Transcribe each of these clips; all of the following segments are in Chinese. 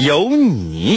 有你。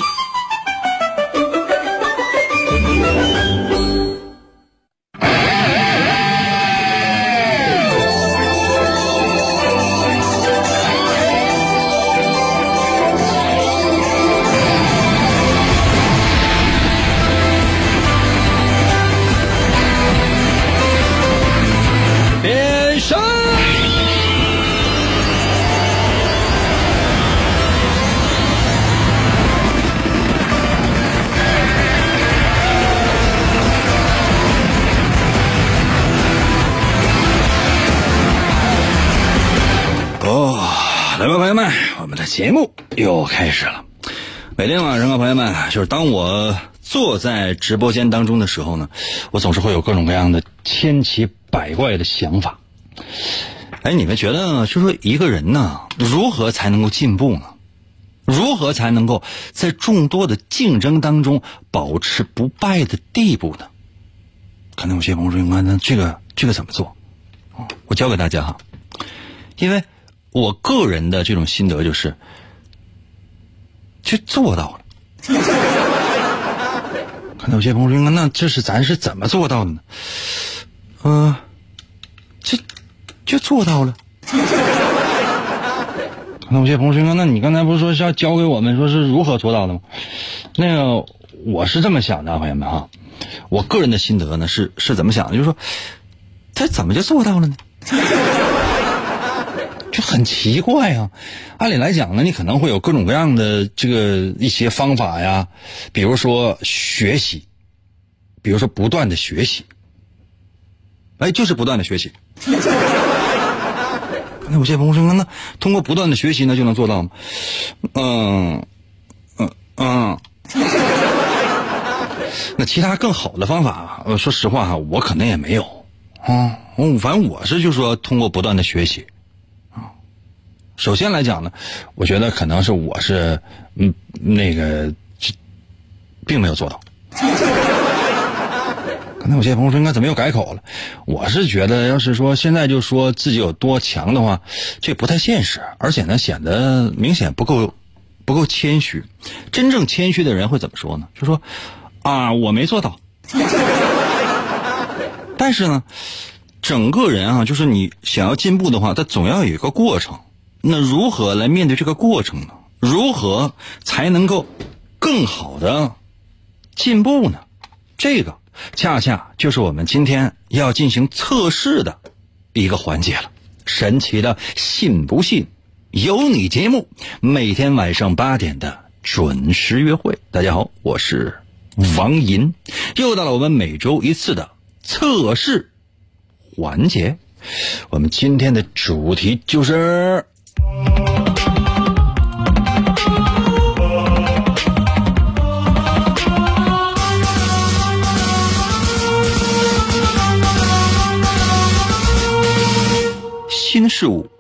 节目又开始了。每天晚上啊，朋友们，就是当我坐在直播间当中的时候呢，我总是会有各种各样的千奇百怪的想法。哎，你们觉得，就说一个人呢，如何才能够进步呢？如何才能够在众多的竞争当中保持不败的地步呢？可能有些朋友说：“那那这个这个怎么做？”我教给大家哈，因为我个人的这种心得就是，就做到了。可能有些朋友说：“那这是咱是怎么做到的呢？”嗯、这就做到了。那有些朋友说：“那你刚才不是说是要教给我们说是如何做到的吗？”那个我是这么想的，朋友们哈，我个人的心得呢是是怎么想的？就是说，他怎么就做到了呢？就很奇怪啊！按理来讲呢，你可能会有各种各样的这个一些方法呀，比如说学习，比如说不断的学习，哎，就是不断的学习。那有些朋友说，那通过不断的学习呢就能做到吗？嗯，嗯嗯。那其他更好的方法，呃，说实话哈，我可能也没有啊。嗯，反正我是就说通过不断的学习。首先来讲呢，我觉得可能是我是嗯那个并没有做到。可能有些朋友说，应该怎么又改口了？我是觉得，要是说现在就说自己有多强的话，这不太现实，而且呢，显得明显不够不够谦虚。真正谦虚的人会怎么说呢？就说啊，我没做到。但是呢，整个人啊，就是你想要进步的话，它总要有一个过程。那如何来面对这个过程呢？如何才能够更好的进步呢？这个恰恰就是我们今天要进行测试的一个环节了。神奇的信不信由你节目，每天晚上八点的准时约会。大家好，我是王银，又到了我们每周一次的测试环节。我们今天的主题就是。新事物。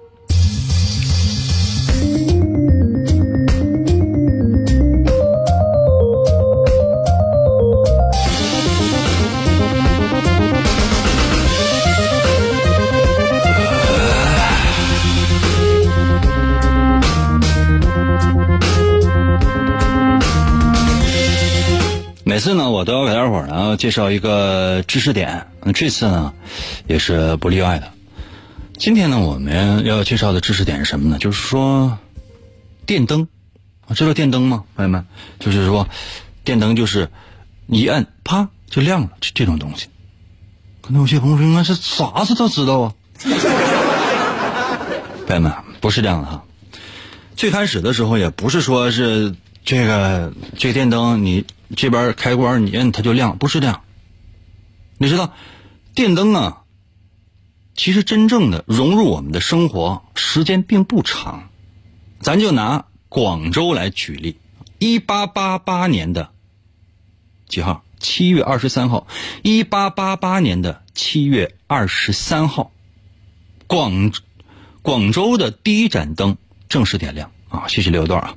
每次呢，我都要给大伙儿呢介绍一个知识点，那这次呢，也是不例外的。今天呢，我们要介绍的知识点是什么呢？就是说，电灯，知道电灯吗，朋友们？就是说，电灯就是一摁，啪就亮了，这这种东西。可能有些朋友说，那是啥子都知道啊？朋友们，不是这样的哈。最开始的时候，也不是说是这个这电灯，你这边开关你摁它就亮，不是这样。你知道，电灯啊。其实真正的融入我们的生活时间并不长，咱就拿广州来举例，一八八八年的几号？七月二十三号，一八八八年的七月二十三号，广广州的第一盏灯正式点亮啊！谢谢刘段啊，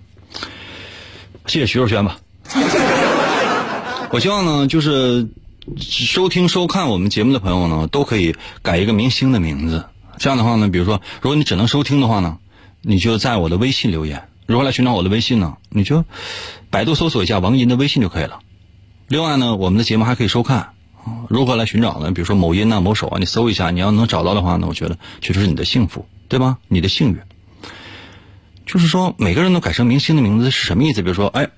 谢谢徐若瑄吧。我希望呢，就是收听收看我们节目的朋友呢，都可以改一个明星的名字。这样的话呢，比如说，如果你只能收听的话呢，你就在我的微信留言。如何来寻找我的微信呢？你就百度搜索一下王银的微信就可以了。另外呢，我们的节目还可以收看。如何来寻找呢？比如说某音啊、某手啊，你搜一下，你要能找到的话呢，我觉得确实是你的幸福，对吧？你的幸运。就是说，每个人都改成明星的名字是什么意思？比如说，哎，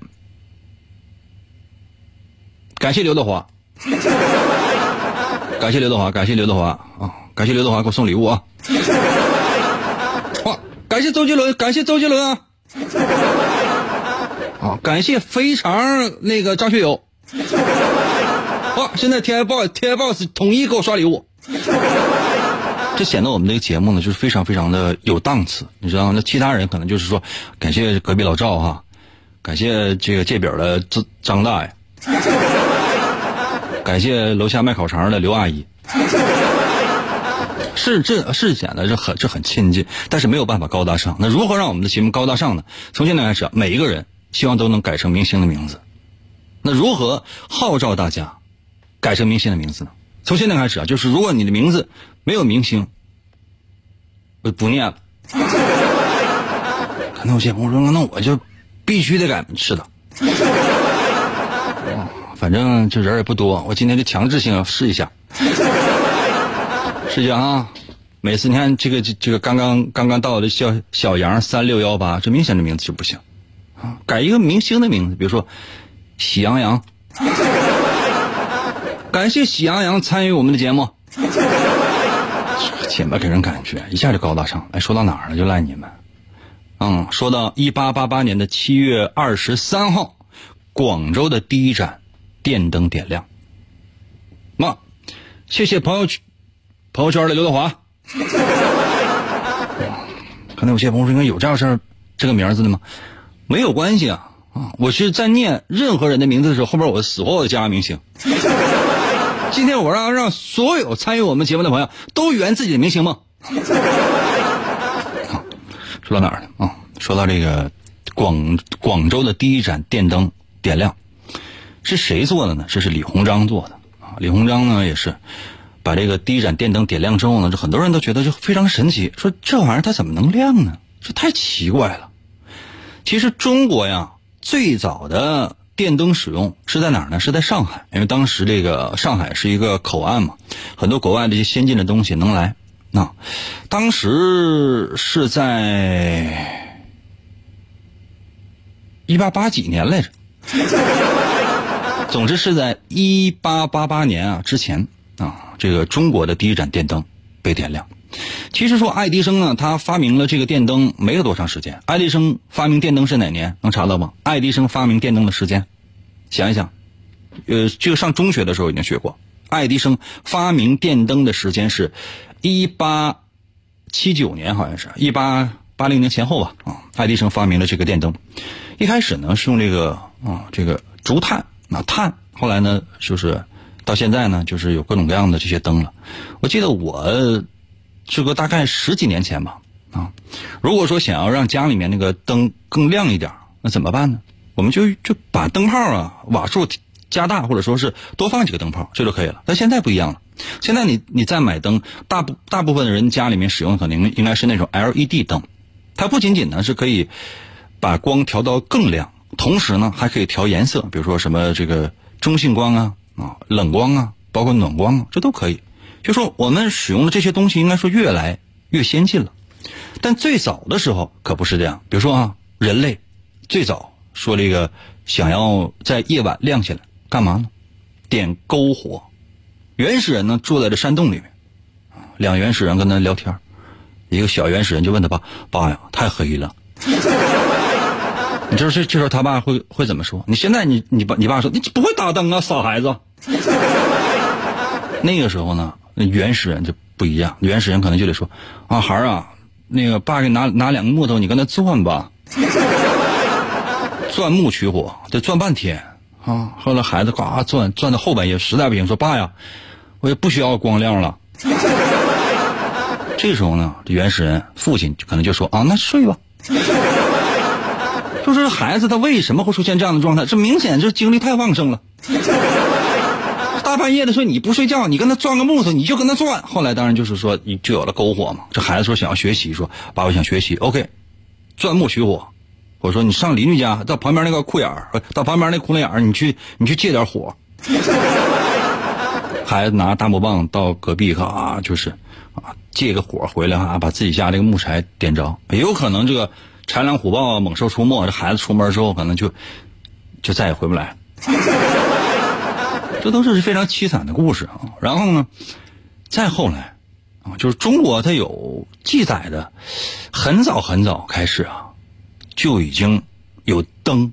感谢刘德华，感谢刘德华，感谢刘德华啊，感谢刘德华给我送礼物啊！哇，感谢周杰伦，感谢周杰伦啊！啊，感谢非常那个张学友。哇！现在 TFBOYS TFBOYS 统一给我刷礼物，这显得我们这个节目呢就是非常非常的有档次，你知道吗？那其他人可能就是说，感谢隔壁老赵哈，感谢这个借饼的张张大爷，感谢楼下卖烤肠的刘阿姨，是这是显得这很这很亲近，但是没有办法高大上。那如何让我们的节目高大上呢？从现在开始，每一个人希望都能改成明星的名字。那如何号召大家改成明星的名字呢？从现在开始啊，就是如果你的名字没有明星，我不念了。可能有些朋友说，那我就必须得改。是的，反正这人也不多，我今天就强制性要试一下，试一下啊。每次你看这个这这个刚刚刚刚到的小小杨三六幺八，这明显的名字就不行啊，改一个明星的名字，比如说。喜羊羊，感谢喜羊羊参与我们的节目。这么给人感觉一下就高大上。哎，说到哪儿了？就赖你们。嗯，说到一八八八年的七月二十三号，广州的第一盏电灯点亮。那，谢谢朋友圈朋友圈的刘德华。可能有些朋友说，应该有这样事儿，这个名字的吗？没有关系啊啊。我是在念任何人的名字的时候，后边我死活我加个明星。今天我让让所有参与我们节目的朋友都圆自己的明星梦。说到哪儿了啊？说到这个广广州的第一盏电灯点亮，是谁做的呢？这是李鸿章做的啊。李鸿章呢也是把这个第一盏电灯点亮之后呢，就很多人都觉得就非常神奇，说这玩意儿它怎么能亮呢？这太奇怪了。其实中国呀。最早的电灯使用是在哪儿呢？是在上海，因为当时这个上海是一个口岸嘛，很多国外的一些先进的东西能来。那当时是在一八八几年来着，总之是在一八八八年啊之前啊，这个中国的第一盏电灯被点亮。其实说爱迪生呢，他发明了这个电灯没有多长时间。爱迪生发明电灯是哪年？能查到吗？爱迪生发明电灯的时间，想一想，呃，这个上中学的时候已经学过。爱迪生发明电灯的时间是，一八七九年，好像是一八八零年前后吧。啊，爱迪生发明了这个电灯，一开始呢是用这个啊这个竹炭啊炭，后来呢就是到现在呢就是有各种各样的这些灯了。我记得我。这个大概十几年前吧，啊，如果说想要让家里面那个灯更亮一点，那怎么办呢？我们就就把灯泡啊瓦数加大，或者说是多放几个灯泡，这就可以了。但现在不一样了，现在你你再买灯，大部大部分人家里面使用的可能应该是那种 LED 灯，它不仅仅呢是可以把光调到更亮，同时呢还可以调颜色，比如说什么这个中性光啊啊冷光啊，包括暖光啊，这都可以。就说我们使用的这些东西，应该说越来越先进了，但最早的时候可不是这样。比如说啊，人类最早说这个想要在夜晚亮起来，干嘛呢？点篝火。原始人呢住在这山洞里面，两原始人跟他聊天，一个小原始人就问他爸：“爸呀，太黑了。”你知道这这时候他爸会会怎么说？你现在你你爸你爸说你不会打灯啊，傻孩子。那个时候呢？那原始人就不一样，原始人可能就得说：“啊孩儿啊，那个爸给拿拿两个木头，你跟他钻吧，钻木取火，得钻半天啊。后来孩子呱钻钻到后半夜，实在不行说爸呀，我也不需要光亮了。这时候呢，这原始人父亲可能就说啊，那睡吧。就是孩子他为什么会出现这样的状态？这明显就是精力太旺盛了。半夜的说你不睡觉，你跟他钻个木头，你就跟他钻。后来当然就是说，你就有了篝火嘛。这孩子说想要学习，说爸爸想学习，OK，钻木取火。我说你上邻居家，到旁边那个裤眼儿，到旁边那窟窿眼儿，你去你去借点火。孩子拿大木棒到隔壁啊，就是啊借个火回来啊，把自己家这个木柴点着。也有可能这个豺狼虎豹、猛兽出没，这孩子出门之后可能就就再也回不来。这都是非常凄惨的故事啊。然后呢，再后来啊，就是中国它有记载的，很早很早开始啊，就已经有灯，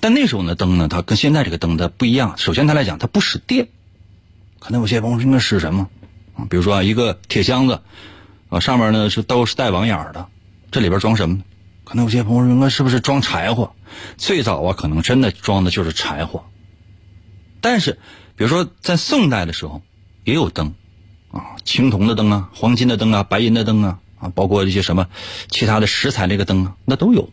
但那时候呢灯呢，它跟现在这个灯它不一样。首先它来讲，它不使电。可能有些朋友说应该使什么啊？比如说啊，一个铁箱子啊，上面呢是都是带网眼的，这里边装什么？可能有些朋友说应该是不是装柴火？最早啊，可能真的装的就是柴火。但是，比如说在宋代的时候，也有灯，啊，青铜的灯啊，黄金的灯啊，白银的灯啊，啊，包括一些什么其他的石材这个灯啊，那都有。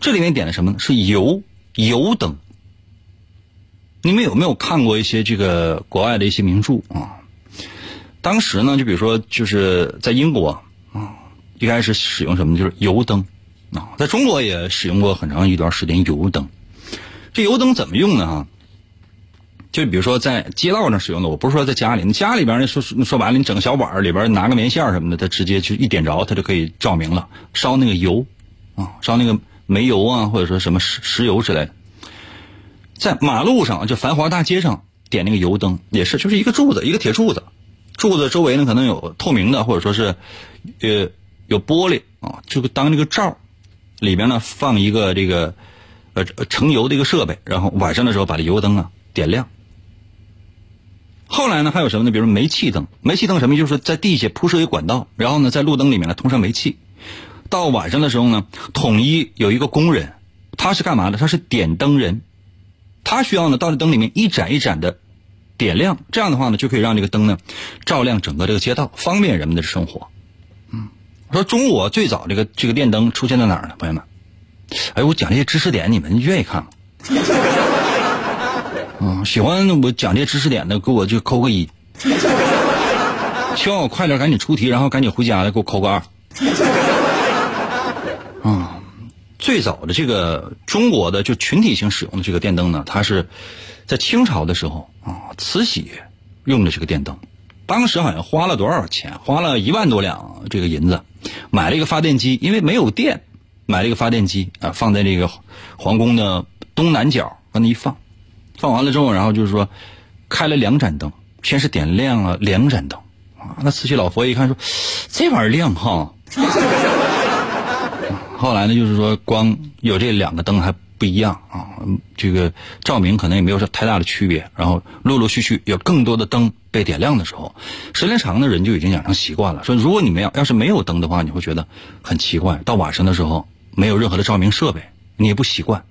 这里面点的什么呢？是油油灯。你们有没有看过一些这个国外的一些名著啊？当时呢，就比如说就是在英国啊，一开始使用什么就是油灯啊，在中国也使用过很长一段时间油灯。这油灯怎么用呢？哈，就比如说在街道上使用的，我不是说在家里，你家里边呢说说白了，你整个小碗里边拿个棉线什么的，它直接就一点着，它就可以照明了。烧那个油啊，烧那个煤油啊，或者说什么石石油之类的。在马路上，就繁华大街上点那个油灯，也是就是一个柱子，一个铁柱子，柱子周围呢可能有透明的，或者说是，呃，有玻璃啊，就当这个罩里边呢放一个这个，呃，盛油的一个设备，然后晚上的时候把这油灯啊点亮。后来呢还有什么呢？比如煤气灯，煤气灯什么？就是在地下铺设一管道，然后呢在路灯里面呢通上煤气，到晚上的时候呢，统一有一个工人，他是干嘛的？他是点灯人。他需要呢，到这灯里面一盏一盏的点亮，这样的话呢，就可以让这个灯呢照亮整个这个街道，方便人们的生活。嗯，说中国最早这个这个电灯出现在哪儿呢？朋友们，哎，我讲这些知识点，你们愿意看吗？嗯，喜欢我讲这些知识点的，给我就扣个一。希望我快点赶紧出题，然后赶紧回家的，给我扣个二。啊。最早的这个中国的就群体性使用的这个电灯呢，它是在清朝的时候啊，慈禧用的这个电灯，当时好像花了多少钱？花了一万多两这个银子，买了一个发电机，因为没有电，买了一个发电机啊，放在这个皇宫的东南角，往那一放，放完了之后，然后就是说开了两盏灯，先是点亮了两盏灯啊，那慈禧老佛爷一看说，这玩意儿亮哈。后来呢，就是说光有这两个灯还不一样啊，这个照明可能也没有太大的区别。然后陆陆续续有更多的灯被点亮的时候，时间长的人就已经养成习惯了。说如果你们要要是没有灯的话，你会觉得很奇怪。到晚上的时候没有任何的照明设备，你也不习惯。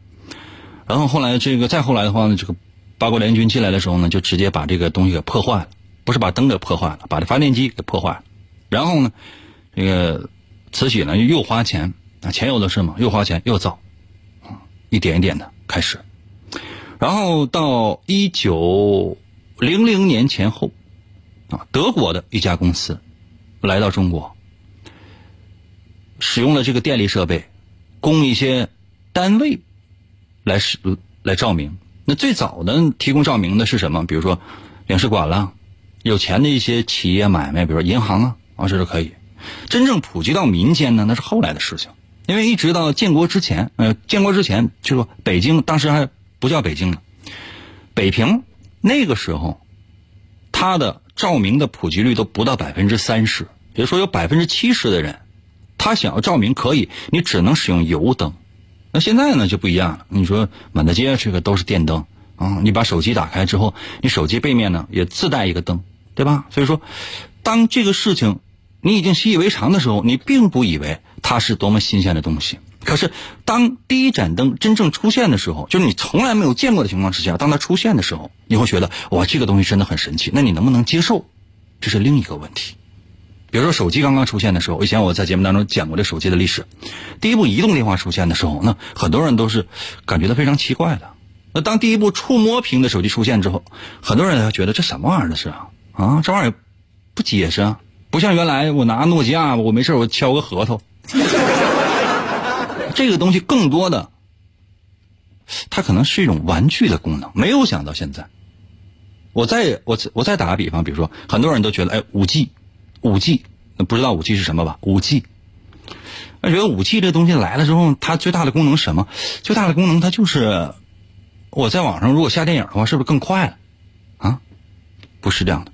然后后来这个再后来的话呢，这个八国联军进来的时候呢，就直接把这个东西给破坏了，不是把灯给破坏了，把这发电机给破坏了。然后呢，这个慈禧呢又花钱。啊钱有的是嘛，又花钱又造，一点一点的开始，然后到一九零零年前后，啊，德国的一家公司来到中国，使用了这个电力设备，供一些单位来使来照明。那最早的提供照明的是什么？比如说领事馆啦，有钱的一些企业买卖，比如说银行啊，啊，这都可以。真正普及到民间呢，那是后来的事情。因为一直到建国之前，呃，建国之前就说北京当时还不叫北京呢，北平那个时候，它的照明的普及率都不到百分之三十，也就是说有百分之七十的人，他想要照明可以，你只能使用油灯。那现在呢就不一样了，你说满大街这个都是电灯啊，你把手机打开之后，你手机背面呢也自带一个灯，对吧？所以说，当这个事情。你已经习以为常的时候，你并不以为它是多么新鲜的东西。可是当第一盏灯真正出现的时候，就是你从来没有见过的情况之下，当它出现的时候，你会觉得哇，这个东西真的很神奇。那你能不能接受？这是另一个问题。比如说手机刚刚出现的时候，以前我在节目当中讲过这手机的历史。第一部移动电话出现的时候，那很多人都是感觉到非常奇怪的。那当第一部触摸屏的手机出现之后，很多人觉得这什么玩意儿这是啊？啊，这玩意儿不结实啊，不像原来我拿诺基亚，我没事我敲个核桃。这个东西更多的，它可能是一种玩具的功能。没有想到现在，我再我我再打个比方，比如说很多人都觉得，哎，五 G。五 G，不知道五 G 是什么吧？五 G，我觉得五 G 这东西来了之后，它最大的功能什么？最大的功能它就是我在网上如果下电影的话，是不是更快了？啊，不是这样的。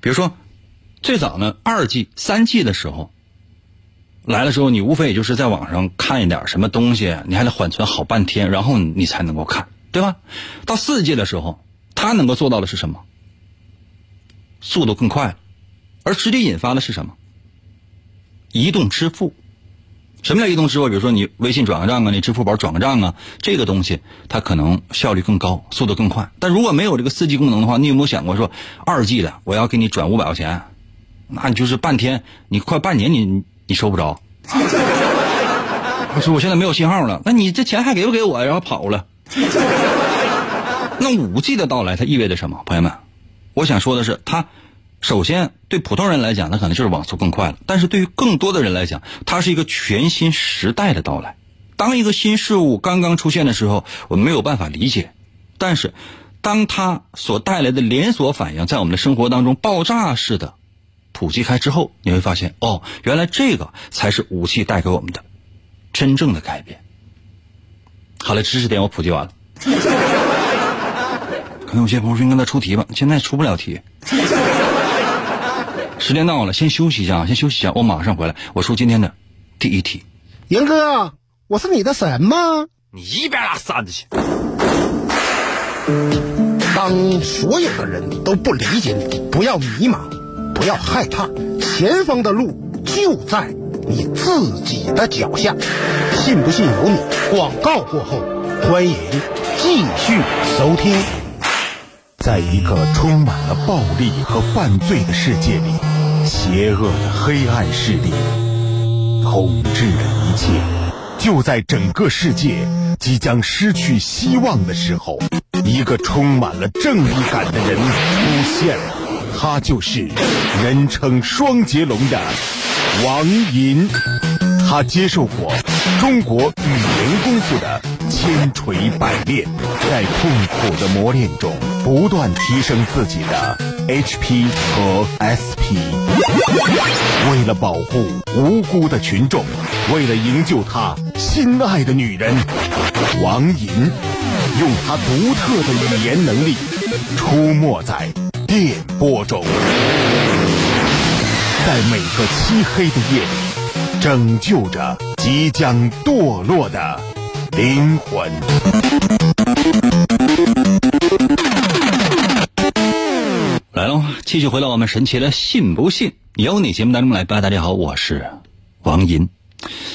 比如说，最早呢，二 G、三 G 的时候来的时候，你无非也就是在网上看一点什么东西，你还得缓存好半天，然后你才能够看，对吧？到四 G 的时候，它能够做到的是什么？速度更快了。而直接引发的是什么？移动支付。什么叫移动支付？比如说你微信转个账啊，你支付宝转个账啊，这个东西它可能效率更高，速度更快。但如果没有这个四 G 功能的话，你有没有想过说二 G 的我要给你转五百块钱，那你就是半天，你快半年你你收不着。我说我现在没有信号了，那你这钱还给不给我？然后跑了。那五 G 的到来它意味着什么？朋友们，我想说的是它。首先，对普通人来讲，那可能就是网速更快了。但是对于更多的人来讲，它是一个全新时代的到来。当一个新事物刚刚出现的时候，我们没有办法理解。但是，当它所带来的连锁反应在我们的生活当中爆炸式的普及开之后，你会发现，哦，原来这个才是武器带给我们的真正的改变。好了，知识点我普及完了。可能有些朋友应该在出题吧，现在出不了题。时间到了，先休息一下，先休息一下，我马上回来。我出今天的第一题。严哥，我是你的神吗？你一边拉扇子去！当所有的人都不理解你，不要迷茫，不要害怕，前方的路就在你自己的脚下。信不信由你。广告过后，欢迎继续收听。在一个充满了暴力和犯罪的世界里，邪恶的黑暗势力统治着一切。就在整个世界即将失去希望的时候，一个充满了正义感的人出现了，他就是人称双截龙的王银。他接受过中国语言功夫的千锤百炼，在痛苦的磨练中不断提升自己的 HP 和 SP。为了保护无辜的群众，为了营救他心爱的女人，王银用他独特的语言能力出没在电波中，在每个漆黑的夜里。拯救着即将堕落的灵魂。来喽，继续回到我们神奇的“信不信由你”节目当中来吧。大家好，我是王银。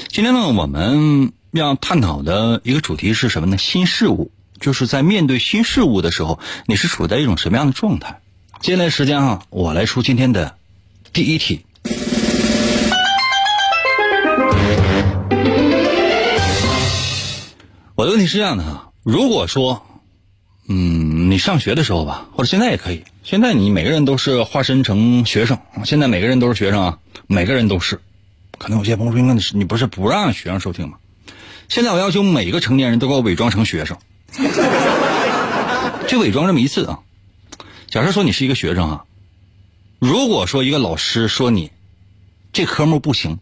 今天呢，我们要探讨的一个主题是什么呢？新事物，就是在面对新事物的时候，你是处在一种什么样的状态？接下来时间啊，我来出今天的第一题。我的问题是这样的哈，如果说，嗯，你上学的时候吧，或者现在也可以，现在你每个人都是化身成学生，现在每个人都是学生啊，每个人都是，可能有些朋友说，那是你不是不让学生收听吗？现在我要求每个成年人都给我伪装成学生，就伪装这么一次啊。假设说你是一个学生啊，如果说一个老师说你这科目不行。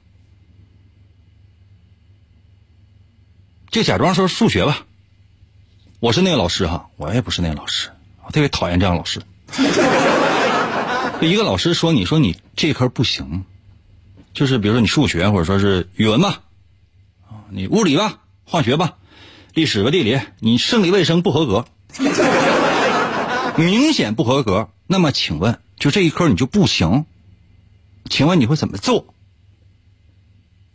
就假装说数学吧，我是那个老师哈，我也不是那个老师，我特别讨厌这样老师。就一个老师说你说你这科不行，就是比如说你数学或者说是语文吧，你物理吧、化学吧、历史吧、地理，你生理卫生不合格，明显不合格。那么请问，就这一科你就不行？请问你会怎么做？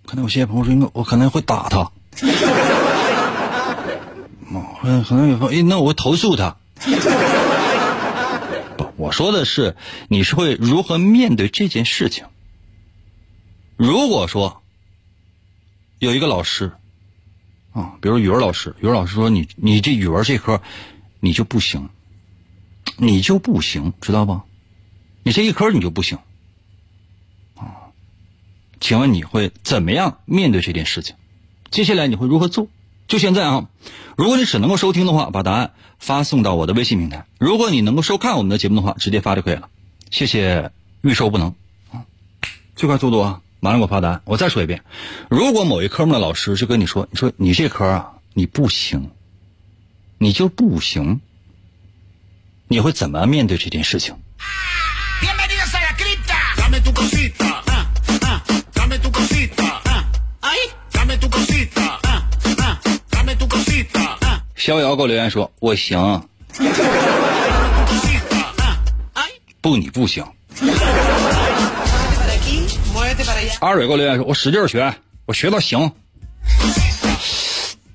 可能有些朋友说，我可能会打他。嗯，可能有朋友，那我会投诉他。不，我说的是你是会如何面对这件事情。如果说有一个老师啊，比如语文老师，语文老师说你你这语文这科你就不行，你就不行，知道不？你这一科你就不行啊？请问你会怎么样面对这件事情？接下来你会如何做？就现在啊！如果你只能够收听的话，把答案发送到我的微信平台；如果你能够收看我们的节目的话，直接发就可以了。谢谢，预收不能啊！最快速度啊！马上给我发答案。我再说一遍：如果某一科目的老师就跟你说，你说你这科啊，你不行，你就不行，你会怎么面对这件事情？逍遥给我留言说：“我行。”不，你不行。阿蕊给我留言说：“我使劲学，我学到行。”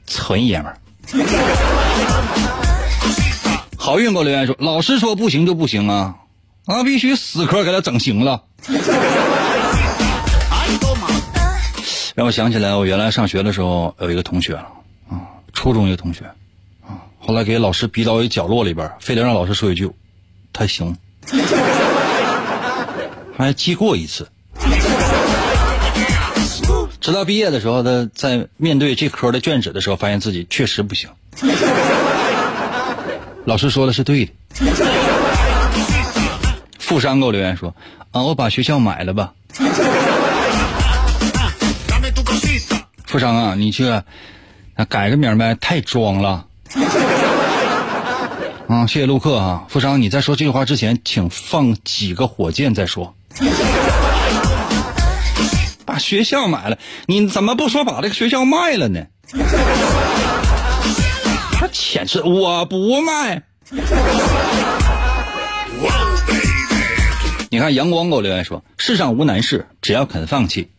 纯爷们儿。好运给我留言说：“老师说不行就不行啊，那必须死磕给他整行了。”让我想起来，我原来上学的时候有一个同学啊，初中一个同学。后来给老师逼到一角落里边，非得让老师说一句：“他行。” 还记过一次。直到毕业的时候，他在面对这科的卷纸的时候，发现自己确实不行。老师说的是对的。富商给我留言说：“啊，我把学校买了吧。”富商啊，你去改个名呗，太装了。啊，谢谢陆克啊，富商，你在说这句话之前，请放几个火箭再说。把学校买了，你怎么不说把这个学校卖了呢？他钱是我不卖。你看阳光给我留言说：世上无难事，只要肯放弃。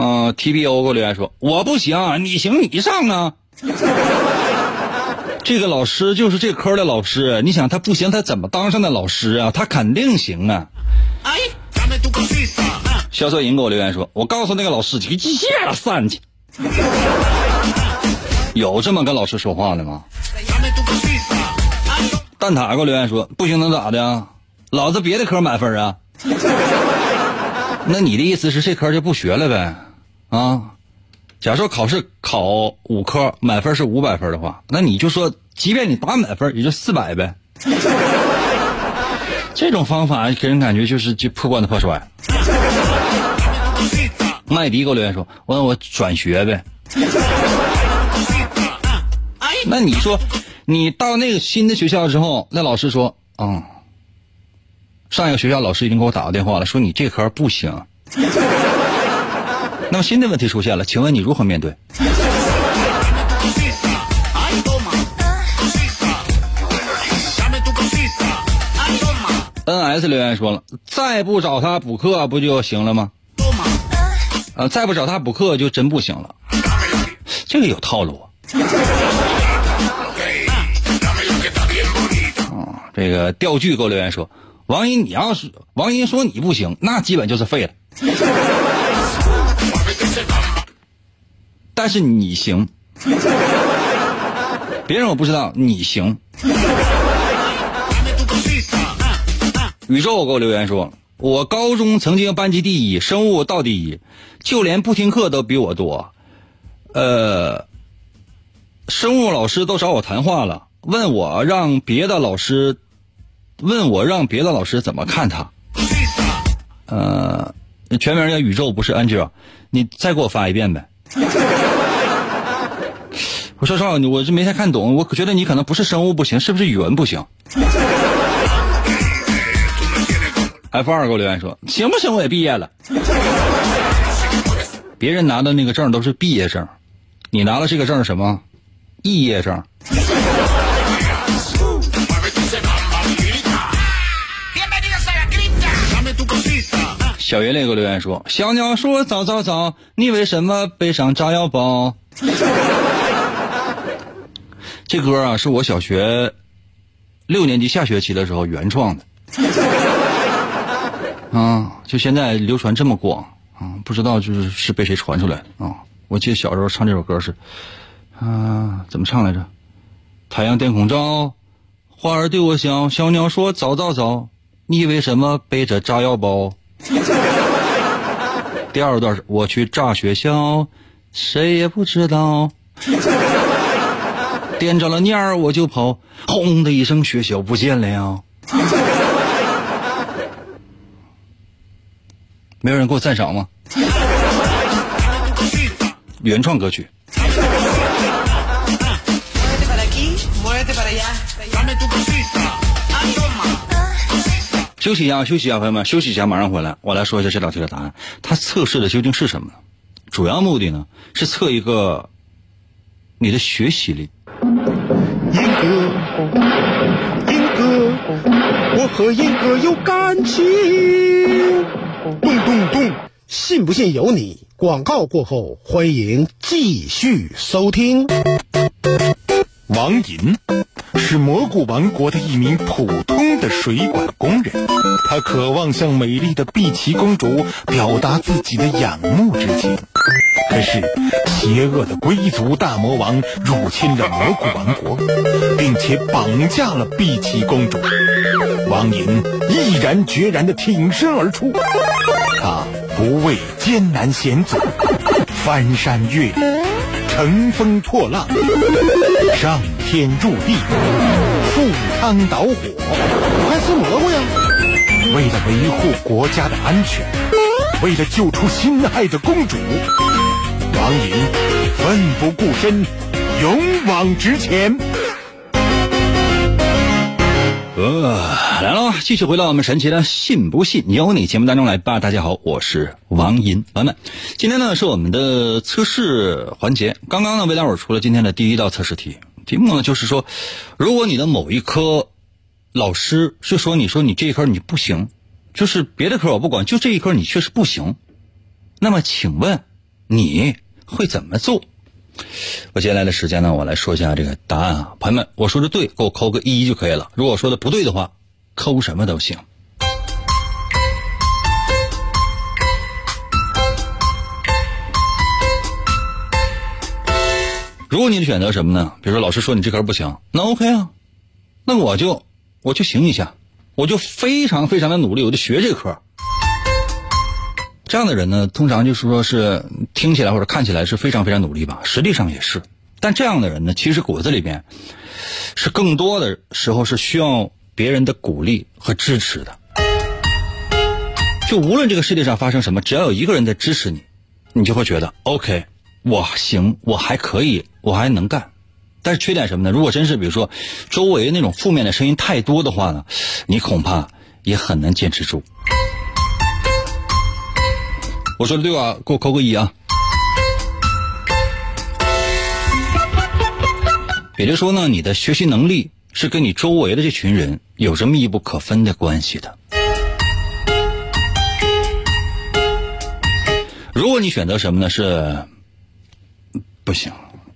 嗯，TBO 给我留言说：“我不行，你行你上啊。”这个老师就是这科的老师，你想他不行，他怎么当上的老师啊？他肯定行啊！肖色银给我留言说：“我告诉那个老师，一下散去。”有这么跟老师说话的吗？蛋挞给我留言说：“不行能咋的？老子别的科满分啊！” 那你的意思是这科就不学了呗？啊，假说考试考五科，满分是五百分的话，那你就说，即便你打满分，也就四百呗。这种方法给人感觉就是就破罐子破摔。麦迪给我留言说：“我我转学呗。”那你说，你到那个新的学校之后，那老师说：“嗯，上一个学校老师已经给我打过电话了，说你这科不行。”那么新的问题出现了，请问你如何面对？NS 留言说了，再不找他补课不就行了吗？啊，再不找他补课就真不行了。这个有套路。啊，这个钓具给我留言说，王英，你要是王英说你不行，那基本就是废了。但是你行，别人我不知道，你行。宇宙给我留言说，我高中曾经班级第一，生物倒第一，就连不听课都比我多。呃，生物老师都找我谈话了，问我让别的老师，问我让别的老师怎么看他。呃，全名叫宇宙，不是 Angel，你再给我发一遍呗。我说实话，我就没太看懂，我觉得你可能不是生物不行，是不是语文不行？F 二给我留言说，行不行？我也毕业了。别人拿的那个证都是毕业证，你拿的这个证是什么？毕业证。小云磊给我留言说：“小鸟说早早早，你为什么背上炸药包？”这歌啊，是我小学六年级下学期的时候原创的。啊，就现在流传这么广啊，不知道就是是被谁传出来的啊。我记得小时候唱这首歌是，啊，怎么唱来着？太阳天空照，花儿对我笑，小鸟说早早早，你为什么背着炸药包？第二段是我去炸学校，谁也不知道，点着了念儿我就跑，轰的一声学校不见了。没有人给我赞赏吗？原创歌曲。休息一下，休息一下，朋友们，休息一下，马上回来。我来说一下这道题的答案。它测试的究竟是什么呢？主要目的呢是测一个你的学习力。哥，英哥，我和英哥有感情。咚咚咚，信不信由你。广告过后，欢迎继续收听。王银是蘑菇王国的一名普通的水管工人，他渴望向美丽的碧琪公主表达自己的仰慕之情。可是，邪恶的龟族大魔王入侵了蘑菇王国，并且绑架了碧琪公主。王银毅然决然地挺身而出，他不畏艰难险阻，翻山越岭，乘风破浪，上天入地，赴汤蹈火，快吃蘑菇呀！为了维护国家的安全，为了救出心爱的公主。王莹奋不顾身，勇往直前。呃，来了，继续回到我们神奇的“信不信由你”节目当中来吧。大家好，我是王银，朋友们，今天呢是我们的测试环节。刚刚呢为大伙出了今天的第一道测试题，题目呢就是说，如果你的某一科老师是说你说你这一科你不行，就是别的科我不管，就这一科你确实不行，那么请问你？会怎么做？我接下来的时间呢，我来说一下这个答案啊，朋友们，我说的对，给我扣个一就可以了。如果说的不对的话，扣什么都行。如果你选择什么呢？比如说老师说你这科不行，那 OK 啊，那我就我就行一下，我就非常非常的努力，我就学这科。这样的人呢，通常就是说是听起来或者看起来是非常非常努力吧，实际上也是。但这样的人呢，其实骨子里边是更多的时候是需要别人的鼓励和支持的。就无论这个世界上发生什么，只要有一个人在支持你，你就会觉得 OK，我行，我还可以，我还能干。但是缺点什么呢？如果真是比如说周围那种负面的声音太多的话呢，你恐怕也很难坚持住。我说的对吧？给我扣个一啊！也就是说呢，你的学习能力是跟你周围的这群人有着密不可分的关系的。如果你选择什么呢？是不行。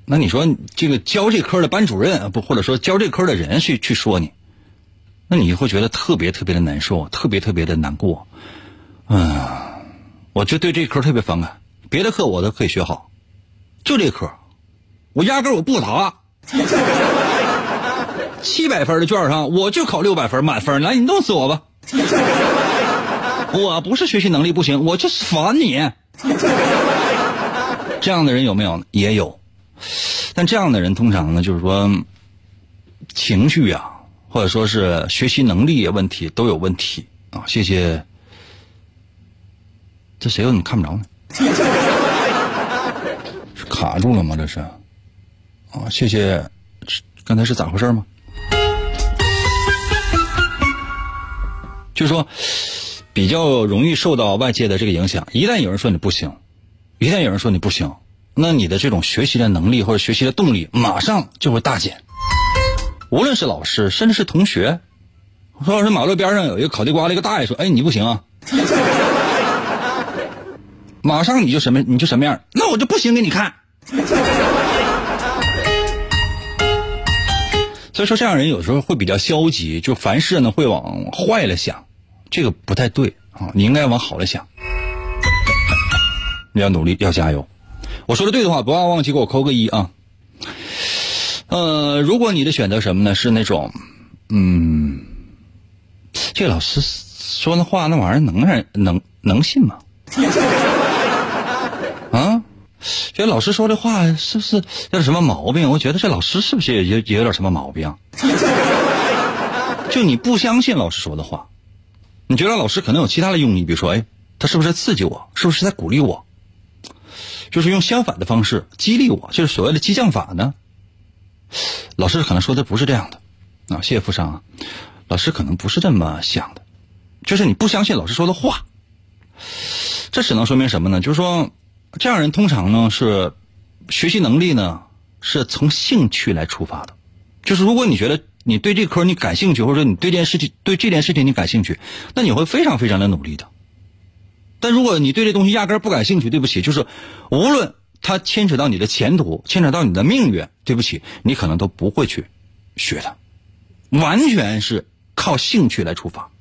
那你说这个教这科的班主任不，或者说教这科的人去去说你，那你会觉得特别特别的难受，特别特别的难过，嗯。我就对这科特别反感，别的课我都可以学好，就这科，我压根我不答。七百分的卷上，我就考六百分满分，来你弄死我吧！我不是学习能力不行，我就是烦你。这样的人有没有？也有，但这样的人通常呢，就是说情绪啊，或者说是学习能力问题都有问题啊。谢谢。这谁又你看不着呢？是卡住了吗？这是啊，谢谢。刚才是咋回事吗？就是说，比较容易受到外界的这个影响。一旦有人说你不行，一旦有人说你不行，那你的这种学习的能力或者学习的动力马上就会大减。无论是老师，甚至是同学，说是马路边上有一个烤地瓜的一个大爷说：“哎，你不行啊。” 马上你就什么你就什么样，那我就不行给你看。所以说，这样人有时候会比较消极，就凡事呢会往坏了想，这个不太对啊，你应该往好了想。你要努力，要加油。我说的对的话，不要忘记给我扣个一啊。呃，如果你的选择什么呢？是那种，嗯，这老师说那话那玩意儿能让能能信吗？觉得老师说的话是不是有点什么毛病？我觉得这老师是不是也也也有点什么毛病？就你不相信老师说的话，你觉得老师可能有其他的用意，比如说，哎，他是不是在刺激我？是不是在鼓励我？就是用相反的方式激励我，就是所谓的激将法呢。老师可能说的不是这样的啊，谢谢富商啊，老师可能不是这么想的，就是你不相信老师说的话，这只能说明什么呢？就是说，这样人通常呢是学习能力呢是从兴趣来出发的，就是如果你觉得你对这科你感兴趣，或者你对这件事情对这件事情你感兴趣，那你会非常非常的努力的。但如果你对这东西压根不感兴趣，对不起，就是无论它牵扯到你的前途，牵扯到你的命运，对不起，你可能都不会去学它，完全是靠兴趣来出发。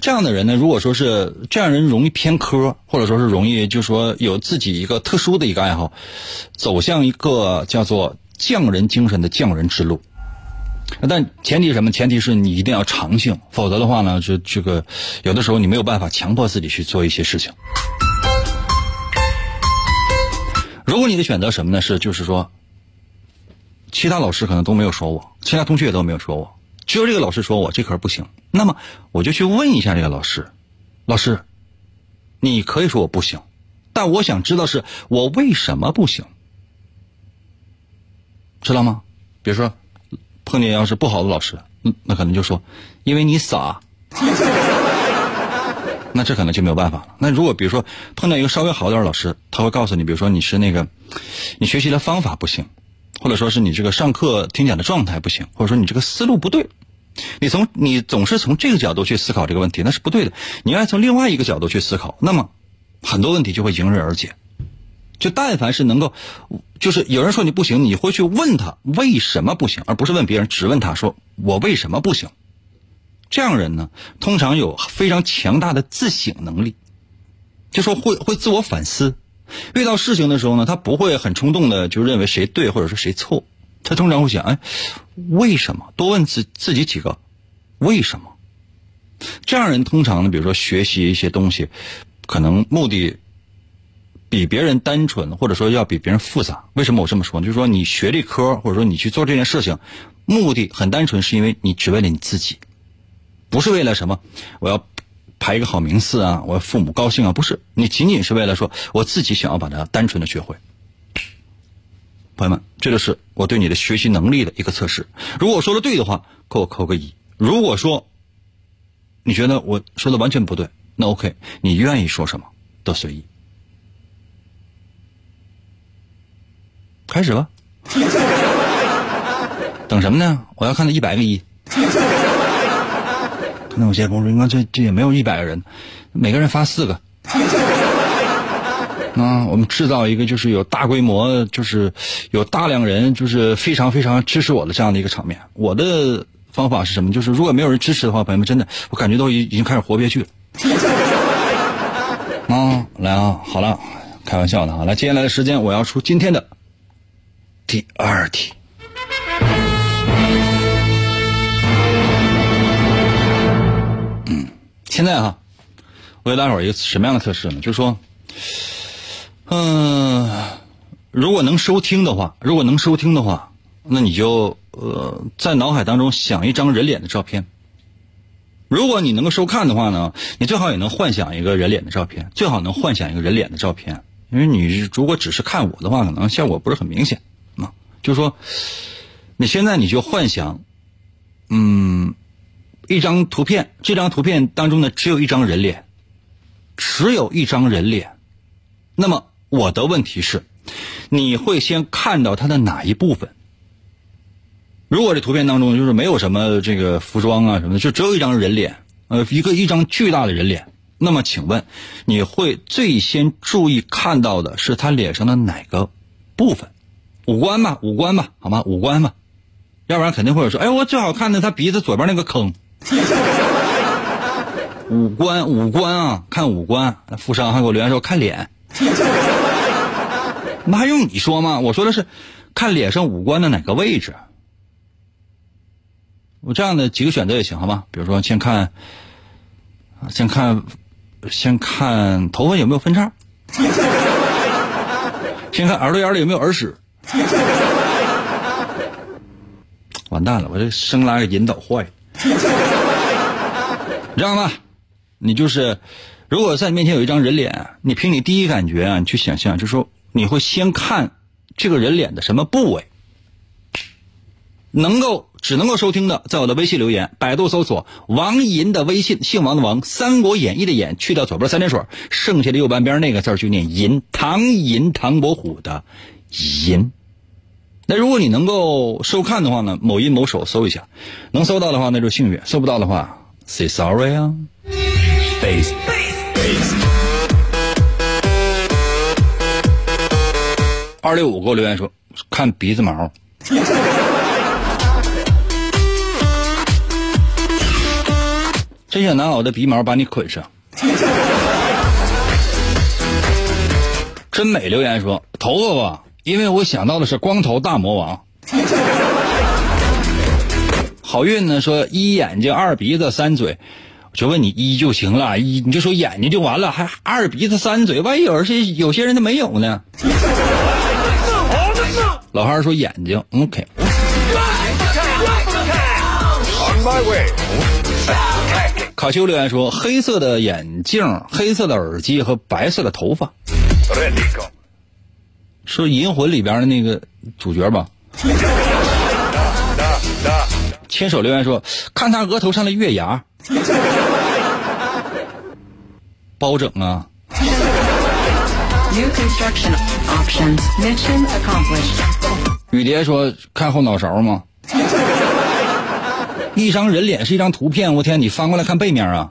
这样的人呢，如果说是这样人容易偏科，或者说是容易就说有自己一个特殊的一个爱好，走向一个叫做匠人精神的匠人之路。但前提什么？前提是你一定要长性，否则的话呢，这这个有的时候你没有办法强迫自己去做一些事情。如果你的选择什么呢？是就是说，其他老师可能都没有说我，其他同学也都没有说我，只有这个老师说我这科不行。那么我就去问一下这个老师，老师，你可以说我不行，但我想知道是我为什么不行，知道吗？比如说。碰见要是不好的老师，那可能就说，因为你傻，那这可能就没有办法了。那如果比如说碰到一个稍微好点的老师，他会告诉你，比如说你是那个，你学习的方法不行，或者说是你这个上课听讲的状态不行，或者说你这个思路不对，你从你总是从这个角度去思考这个问题，那是不对的。你要从另外一个角度去思考，那么很多问题就会迎刃而解。就但凡是能够，就是有人说你不行，你会去问他为什么不行，而不是问别人，只问他说我为什么不行。这样人呢，通常有非常强大的自省能力，就说会会自我反思。遇到事情的时候呢，他不会很冲动的就认为谁对或者说谁错，他通常会想，哎，为什么？多问自自己几个为什么。这样人通常呢，比如说学习一些东西，可能目的。比别人单纯，或者说要比别人复杂。为什么我这么说？就是说你学这科，或者说你去做这件事情，目的很单纯，是因为你只为了你自己，不是为了什么我要排一个好名次啊，我父母高兴啊，不是。你仅仅是为了说我自己想要把它单纯的学会。朋友们，这就是我对你的学习能力的一个测试。如果说的对的话，给我扣个一；如果说你觉得我说的完全不对，那 OK，你愿意说什么都随意。开始吧，等什么呢？我要看到一百个一。那有些朋友说：“应该这这也没有一百个人，每个人发四个。”啊，我们制造一个就是有大规模，就是有大量人，就是非常非常支持我的这样的一个场面。我的方法是什么？就是如果没有人支持的话，朋友们真的，我感觉都已已经开始活不下去了。啊，来啊，好了，开玩笑的啊，来，接下来的时间我要出今天的。第二题，现在哈，我给大伙儿一个什么样的测试呢？就是说，嗯，如果能收听的话，如果能收听的话，那你就呃在脑海当中想一张人脸的照片。如果你能够收看的话呢，你最好也能幻想一个人脸的照片，最好能幻想一个人脸的照片，因为你如果只是看我的话，可能效果不是很明显。就是说，你现在你就幻想，嗯，一张图片，这张图片当中呢，只有一张人脸，只有一张人脸。那么我的问题是，你会先看到他的哪一部分？如果这图片当中就是没有什么这个服装啊什么的，就只有一张人脸，呃，一个一张巨大的人脸，那么请问，你会最先注意看到的是他脸上的哪个部分？五官吧，五官吧，好吗？五官吧，要不然肯定会有说，哎，我最好看的他鼻子左边那个坑。五官，五官啊，看五官。富商还给我留言说看脸，那还用你说吗？我说的是看脸上五官的哪个位置。我这样的几个选择也行，好吗？比如说先看，先看，先看头发有没有分叉，先看耳朵眼里有没有耳屎。完蛋了，我这生拉给引导坏了。这样吧，你就是，如果在你面前有一张人脸，你凭你第一感觉啊，你去想象，就说你会先看这个人脸的什么部位？能够只能够收听的，在我的微信留言，百度搜索王银的微信，姓王的王，《三国演义》的演，去掉左边三点水，剩下的右半边那个字就念银，唐银，唐伯虎的银。那如果你能够收看的话呢，某音某手搜一下，能搜到的话那就幸运，搜不到的话。Say sorry 啊！二六五给我留言说看鼻子毛，真想拿我的鼻毛把你捆上。真美留言说头发吧，因为我想到的是光头大魔王。好运呢？说一眼睛，二鼻子，三嘴，我就问你一就行了，一你就说眼睛就完了，还二鼻子三嘴，万一有些有些人他没有呢？老汉说眼睛，OK。卡丘留言说黑色的眼镜，黑色的耳机和白色的头发，是银魂里边的那个主角吧？牵手留言说：“看他额头上的月牙，不好整啊。”雨蝶说：“看后脑勺吗？一张人脸是一张图片，我天，你翻过来看背面啊！”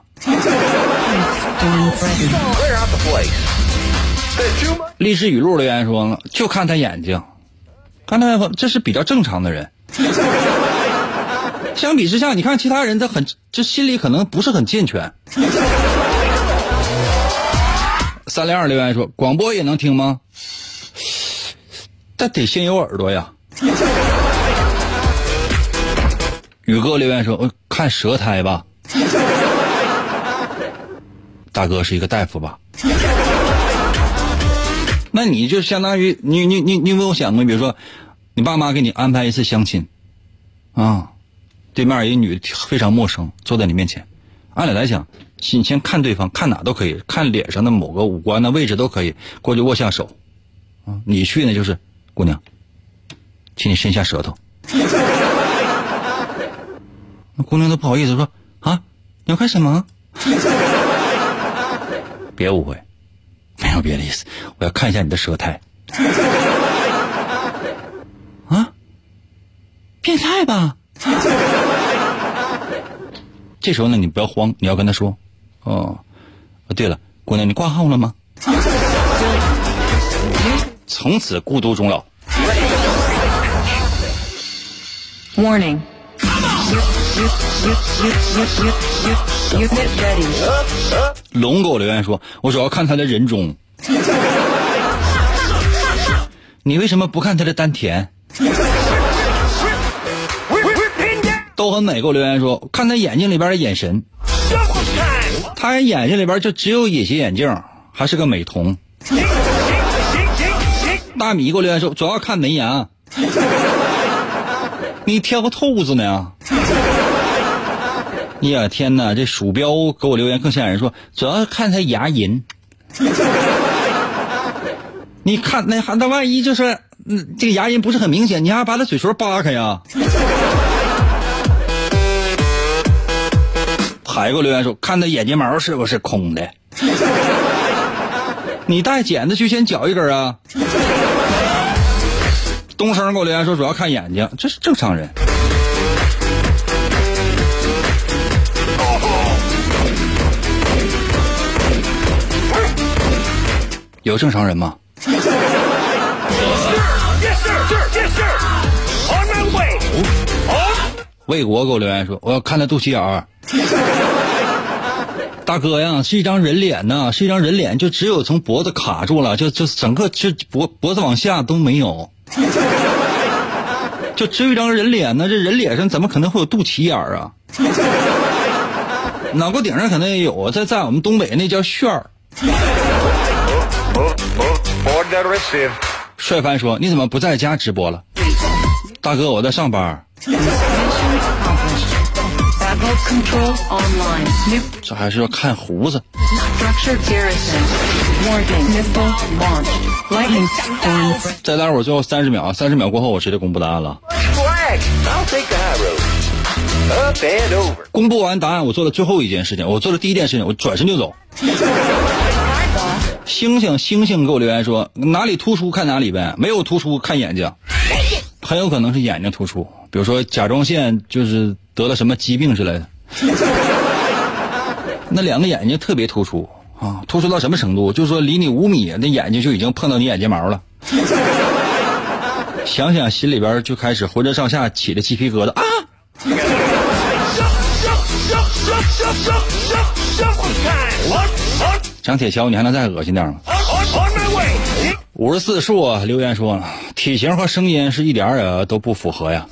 历史语录留言说：“就看他眼睛，看他这是比较正常的人。”相比之下，你看其他人，他很这心里可能不是很健全。三零二留言说：“广播也能听吗？”但得先有耳朵呀。宇哥留言说：“我看舌苔吧。”大哥是一个大夫吧？那你就相当于你你你你有没有想过，比如说，你爸妈给你安排一次相亲，啊？对面一女非常陌生，坐在你面前。按理来讲，你先看对方，看哪都可以，看脸上的某个五官的位置都可以，过去握下手。啊，你去呢就是，姑娘，请你伸一下舌头。那姑娘都不好意思说啊，你要干什么？别误会，没有别的意思，我要看一下你的舌苔。啊，变态吧？这时候呢，你不要慌，你要跟他说：“哦，对了，姑娘，你挂号了吗？”从此孤独终老。Warning。龙狗留言说：“我主要看他的人中。”你为什么不看他的丹田？都很美，给我留言说，看他眼睛里边的眼神，他眼睛里边就只有隐形眼镜，还是个美瞳。大米给我留言说，主要看门牙，你挑个兔子呢？呀天哪，这鼠标给我留言更吓人，说主要看他牙龈。你看那那万一就是，嗯，这个牙龈不是很明显，你还把他嘴唇扒开呀？还有个留言说：“看他眼睫毛是不是空的？你带剪子去先绞一根啊。”东升给我留言说：“主要看眼睛，这是正常人。”有正常人吗. 魏国给我留言说，我要看他肚脐眼儿。大哥呀，是一张人脸呐，是一张人脸，就只有从脖子卡住了，就就整个就脖脖子往下都没有，就只有一张人脸呢。这人脸上怎么可能会有肚脐眼儿啊？脑瓜顶上可能也有啊，在在我们东北那叫旋儿。帅帆说：“你怎么不在家直播了？”大哥，我在上班。这还是要看胡子。再待会儿最后三十秒，三十秒过后我直接公布答案了。公布完答案，我做的最后一件事情，我做的第一件事情，我转身就走。星星星星给我留言说哪里突出看哪里呗，没有突出看眼睛，很有可能是眼睛突出，比如说甲状腺就是得了什么疾病之类的。那两个眼睛特别突出啊，突出到什么程度？就是说离你五米，那眼睛就已经碰到你眼睫毛了。想想心里边就开始浑身上下起了鸡皮疙瘩啊！张铁桥，你还能再恶心点吗.五十四树留言说，体型和声音是一点儿也都不符合呀。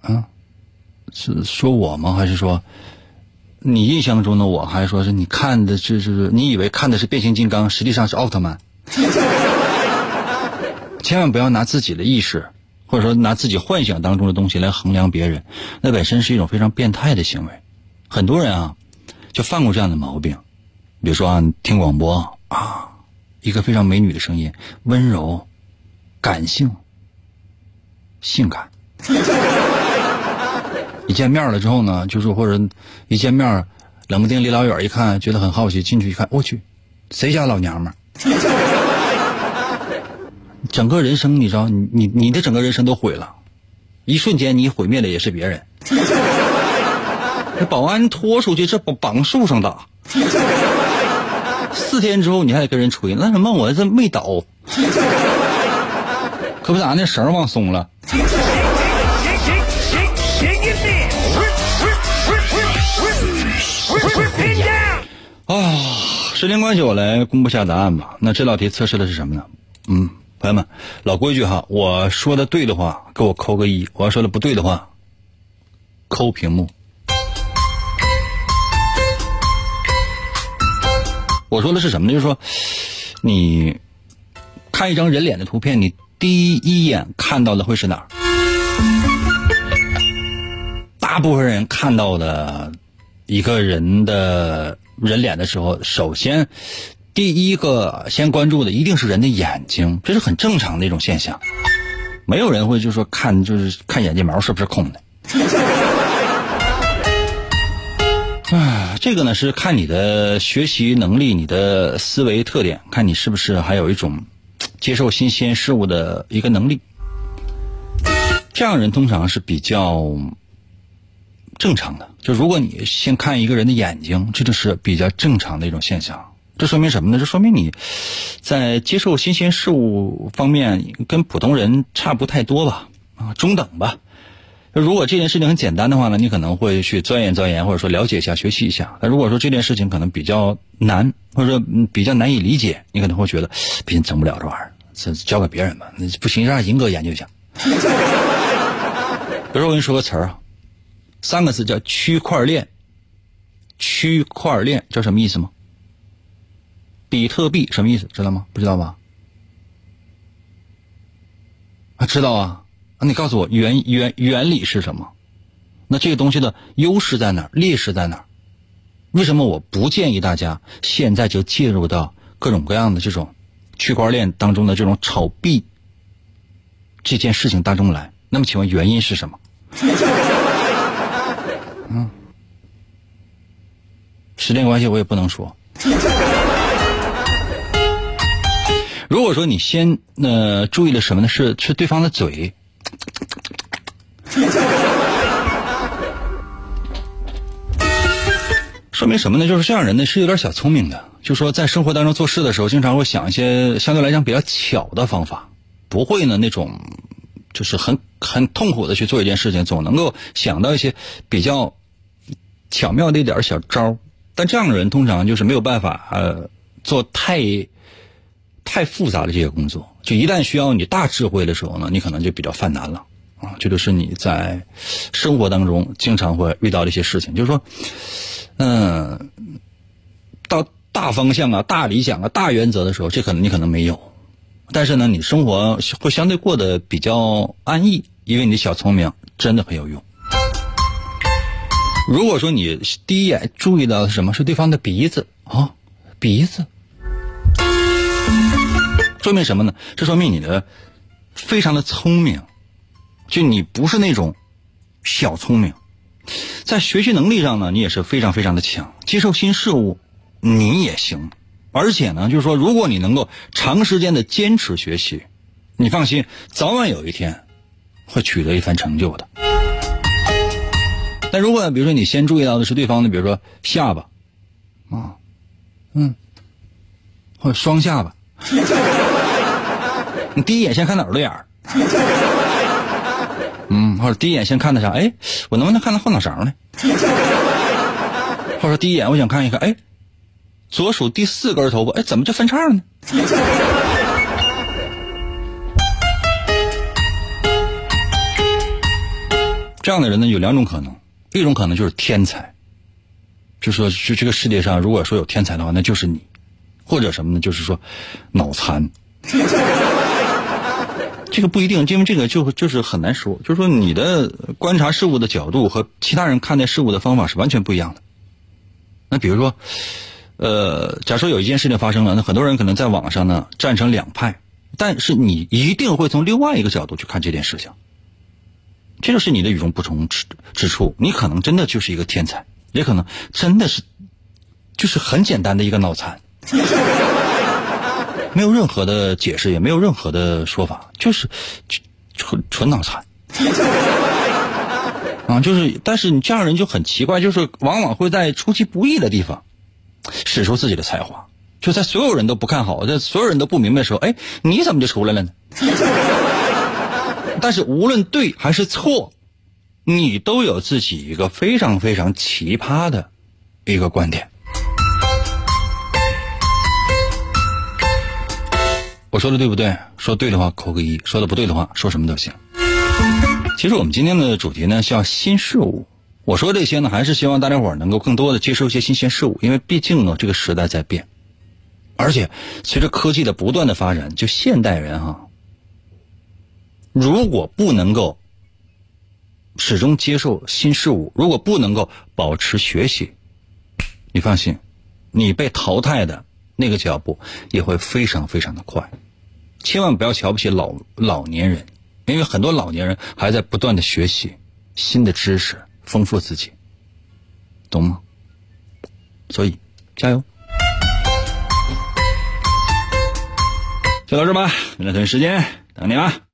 啊是说我吗？还是说你印象中的我？还是说是你看的是是你以为看的是变形金刚，实际上是奥特曼？千万不要拿自己的意识，或者说拿自己幻想当中的东西来衡量别人，那本身是一种非常变态的行为。很多人啊，就犯过这样的毛病。比如说啊，听广播啊，一个非常美女的声音，温柔、感性、性感。一见面了之后呢，就是或者一见面，冷不丁离老远一看，觉得很好奇，进去一看，我去，谁家老娘们？整个人生，你知道，你你你的整个人生都毁了，一瞬间你毁灭的也是别人。这保安拖出去，这绑绑树上打。四天之后你还得跟人吹，那什么我这没倒，可不咋那绳儿忘松了。啊，时间关系，我来公布下答案吧。那这道题测试的是什么呢？嗯，朋友们，老规矩哈，我说的对的话给我扣个一，我要说的不对的话，扣屏幕。我说的是什么呢？就是说，你看一张人脸的图片，你第一眼看到的会是哪儿？大部分人看到的一个人的人脸的时候，首先第一个先关注的一定是人的眼睛，这是很正常的一种现象。没有人会就说看就是看眼睫毛是不是空的。啊，这个呢是看你的学习能力、你的思维特点，看你是不是还有一种接受新鲜事物的一个能力。这样人通常是比较正常的。就如果你先看一个人的眼睛，这就是比较正常的一种现象。这说明什么呢？这说明你在接受新鲜事物方面跟普通人差不太多吧，啊，中等吧。如果这件事情很简单的话呢，你可能会去钻研钻研，或者说了解一下、学习一下。那如果说这件事情可能比较难，或者说比较难以理解，你可能会觉得毕竟整不了这玩意儿，这交给别人吧。那不行，让银哥研究一下。比如说我跟你说个词儿啊，三个字叫区块链。区块链知道什么意思吗？比特币什么意思？知道吗？不知道吧？啊，知道啊。那你告诉我原原原理是什么？那这个东西的优势在哪儿？劣势在哪儿？为什么我不建议大家现在就介入到各种各样的这种区块链当中的这种炒币这件事情当中来？那么请问原因是什么？嗯，时间关系我也不能说。如果说你先呃注意了什么呢？是是对方的嘴。说明什么呢？就是这样人呢是有点小聪明的，就说在生活当中做事的时候，经常会想一些相对来讲比较巧的方法，不会呢那种就是很很痛苦的去做一件事情，总能够想到一些比较巧妙的一点小招。但这样的人通常就是没有办法呃做太太复杂的这些工作，就一旦需要你大智慧的时候呢，你可能就比较犯难了啊。这就是你在生活当中经常会遇到的一些事情，就是说，嗯、到大方向啊、大理想啊、大原则的时候，这可能你可能没有，但是呢，你生活会相对过得比较安逸，因为你的小聪明真的很有用。如果说你第一眼注意到的是什么是对方的鼻子啊，鼻子，说明什么呢？这说明你的非常的聪明，就你不是那种小聪明，在学习能力上呢，你也是非常非常的强，接受新事物你也行，而且呢，就是说，如果你能够长时间的坚持学习，你放心，早晚有一天会取得一番成就的。但如果比如说你先注意到的是对方的，比如说下巴，啊，嗯，或者双下巴，你第一眼先看哪儿的眼儿，嗯，或者第一眼先看他啥？哎，我能不能看他后脑勺呢？或者说第一眼我想看一看，哎，左手第四根头发，哎，怎么就分叉了呢？这样的人呢，有两种可能，一种可能就是天才，就说就这个世界上如果说有天才的话，那就是你，或者什么呢？就是说脑残。这个不一定，因为这个就就是很难说，就是说你的观察事物的角度和其他人看待事物的方法是完全不一样的。那比如说，呃，假设有一件事情发生了，那很多人可能在网上呢站成两派，但是你一定会从另外一个角度去看这件事情。这就是你的与众不同之之处。你可能真的就是一个天才，也可能真的是就是很简单的一个脑残，没有任何的解释，也没有任何的说法，就是纯纯脑残。啊，就是，但是你这样人就很奇怪，就是往往会在出其不意的地方使出自己的才华，就在所有人都不看好，在所有人都不明白的时候，哎，你怎么就出来了呢？但是无论对还是错，你都有自己一个非常非常奇葩的一个观点。我说的对不对？说对的话扣个一，说的不对的话说什么都行。其实我们今天的主题呢叫新事物。我说这些呢，还是希望大家伙能够更多的接受一些新鲜事物，因为毕竟呢这个时代在变，而且随着科技的不断的发展，就现代人哈、如果不能够始终接受新事物，如果不能够保持学习，你放心，你被淘汰的那个脚步也会非常非常的快。千万不要瞧不起老老年人，因为很多老年人还在不断的学习新的知识，丰富自己，懂吗？所以加油！就到这吧，明天同一时间等你啊。